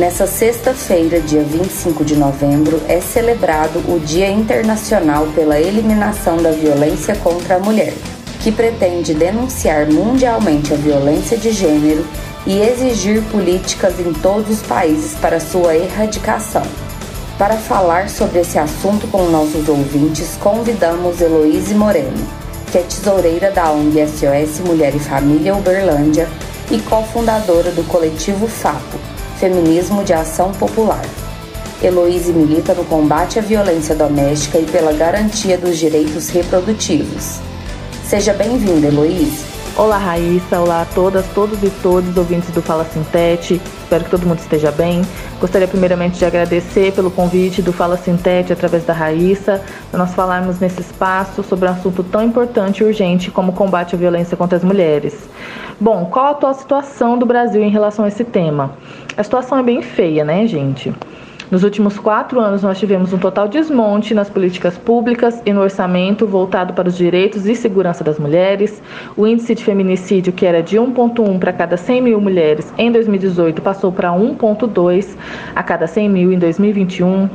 Nessa sexta-feira, dia 25 de novembro, é celebrado o Dia Internacional pela Eliminação da Violência contra a Mulher, que pretende denunciar mundialmente a violência de gênero e exigir políticas em todos os países para sua erradicação. Para falar sobre esse assunto com nossos ouvintes, convidamos Heloíse Moreno, que é tesoureira da ONG SOS Mulher e Família Uberlândia e cofundadora do coletivo FAPO, Feminismo de Ação Popular. Heloíse milita no combate à violência doméstica e pela garantia dos direitos reprodutivos. Seja bem-vinda, Heloíse. Olá, Raíssa. Olá a todas, todos e todos ouvintes do Fala Sintete. Espero que todo mundo esteja bem. Gostaria primeiramente de agradecer pelo convite do Fala Sintete através da Raíssa, para nós falarmos nesse espaço sobre um assunto tão importante e urgente como o combate à violência contra as mulheres. Bom, qual a atual situação do Brasil em relação a esse tema? A situação é bem feia, né, gente? Nos últimos quatro anos, nós tivemos um total desmonte nas políticas públicas e no orçamento voltado para os direitos e segurança das mulheres. O índice de feminicídio, que era de 1,1 para cada 100 mil mulheres em 2018, passou para 1,2 a cada 100 mil em 2021.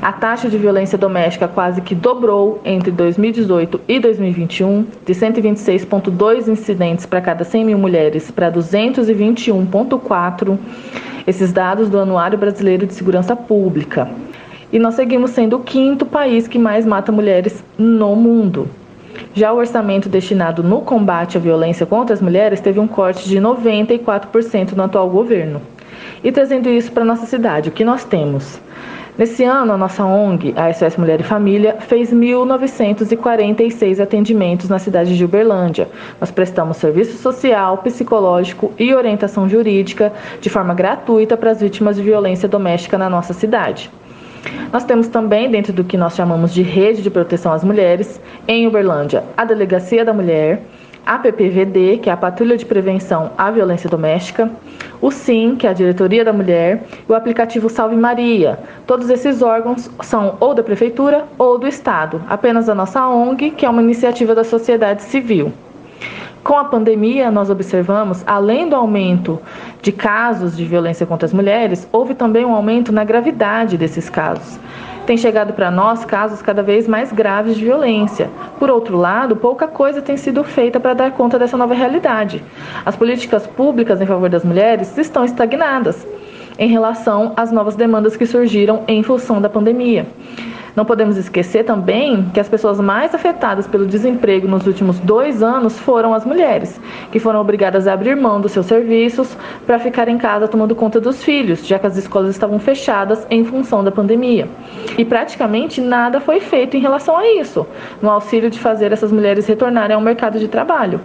A taxa de violência doméstica quase que dobrou entre 2018 e 2021, de 126,2 incidentes para cada 100 mil mulheres para 221,4 esses dados do Anuário Brasileiro de Segurança Pública. E nós seguimos sendo o quinto país que mais mata mulheres no mundo. Já o orçamento destinado no combate à violência contra as mulheres teve um corte de 94% no atual governo. E trazendo isso para nossa cidade, o que nós temos? Nesse ano, a nossa ONG, a SOS Mulher e Família, fez 1.946 atendimentos na cidade de Uberlândia. Nós prestamos serviço social, psicológico e orientação jurídica de forma gratuita para as vítimas de violência doméstica na nossa cidade. Nós temos também, dentro do que nós chamamos de rede de proteção às mulheres, em Uberlândia, a Delegacia da Mulher, a PPVD, que é a Patrulha de Prevenção à Violência Doméstica, o SIM, que é a Diretoria da Mulher, e o aplicativo Salve Maria. Todos esses órgãos são ou da Prefeitura ou do Estado, apenas a nossa ONG, que é uma iniciativa da sociedade civil. Com a pandemia, nós observamos, além do aumento de casos de violência contra as mulheres, houve também um aumento na gravidade desses casos tem chegado para nós casos cada vez mais graves de violência. Por outro lado, pouca coisa tem sido feita para dar conta dessa nova realidade. As políticas públicas em favor das mulheres estão estagnadas em relação às novas demandas que surgiram em função da pandemia. Não podemos esquecer também que as pessoas mais afetadas pelo desemprego nos últimos dois anos foram as mulheres, que foram obrigadas a abrir mão dos seus serviços para ficar em casa tomando conta dos filhos, já que as escolas estavam fechadas em função da pandemia. E praticamente nada foi feito em relação a isso, no auxílio de fazer essas mulheres retornarem ao mercado de trabalho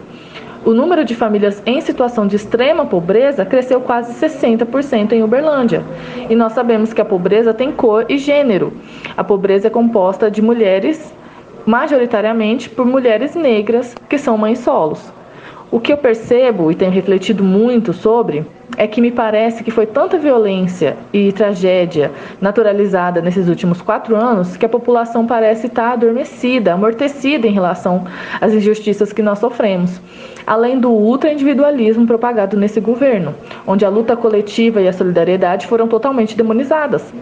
o número de famílias em situação de extrema pobreza cresceu quase 60% em Uberlândia. E nós sabemos que a pobreza tem cor e gênero. A pobreza é composta de mulheres, majoritariamente por mulheres negras que são mães solos. O que eu percebo e tenho refletido muito sobre é que me parece que foi tanta violência e tragédia naturalizada nesses últimos quatro anos que a população parece estar adormecida, amortecida em relação às injustiças que nós sofremos. Além do ultra-individualismo propagado nesse governo, onde a luta coletiva e a solidariedade foram totalmente demonizadas.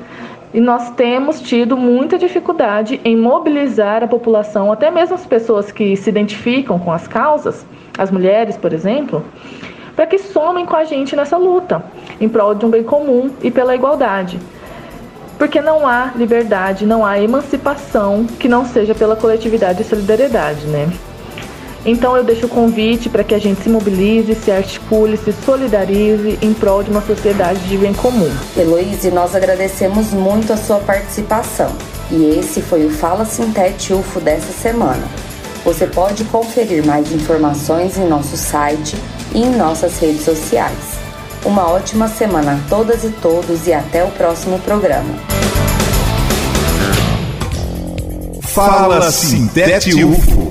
E nós temos tido muita dificuldade em mobilizar a população, até mesmo as pessoas que se identificam com as causas, as mulheres, por exemplo, para que somem com a gente nessa luta em prol de um bem comum e pela igualdade. Porque não há liberdade, não há emancipação que não seja pela coletividade e solidariedade, né? Então eu deixo o convite para que a gente se mobilize, se articule, se solidarize em prol de uma sociedade de bem comum. Heloíse, nós agradecemos muito a sua participação. E esse foi o Fala Sintete UFO dessa semana. Você pode conferir mais informações em nosso site e em nossas redes sociais. Uma ótima semana a todas e todos e até o próximo programa. Fala Sintete UFO.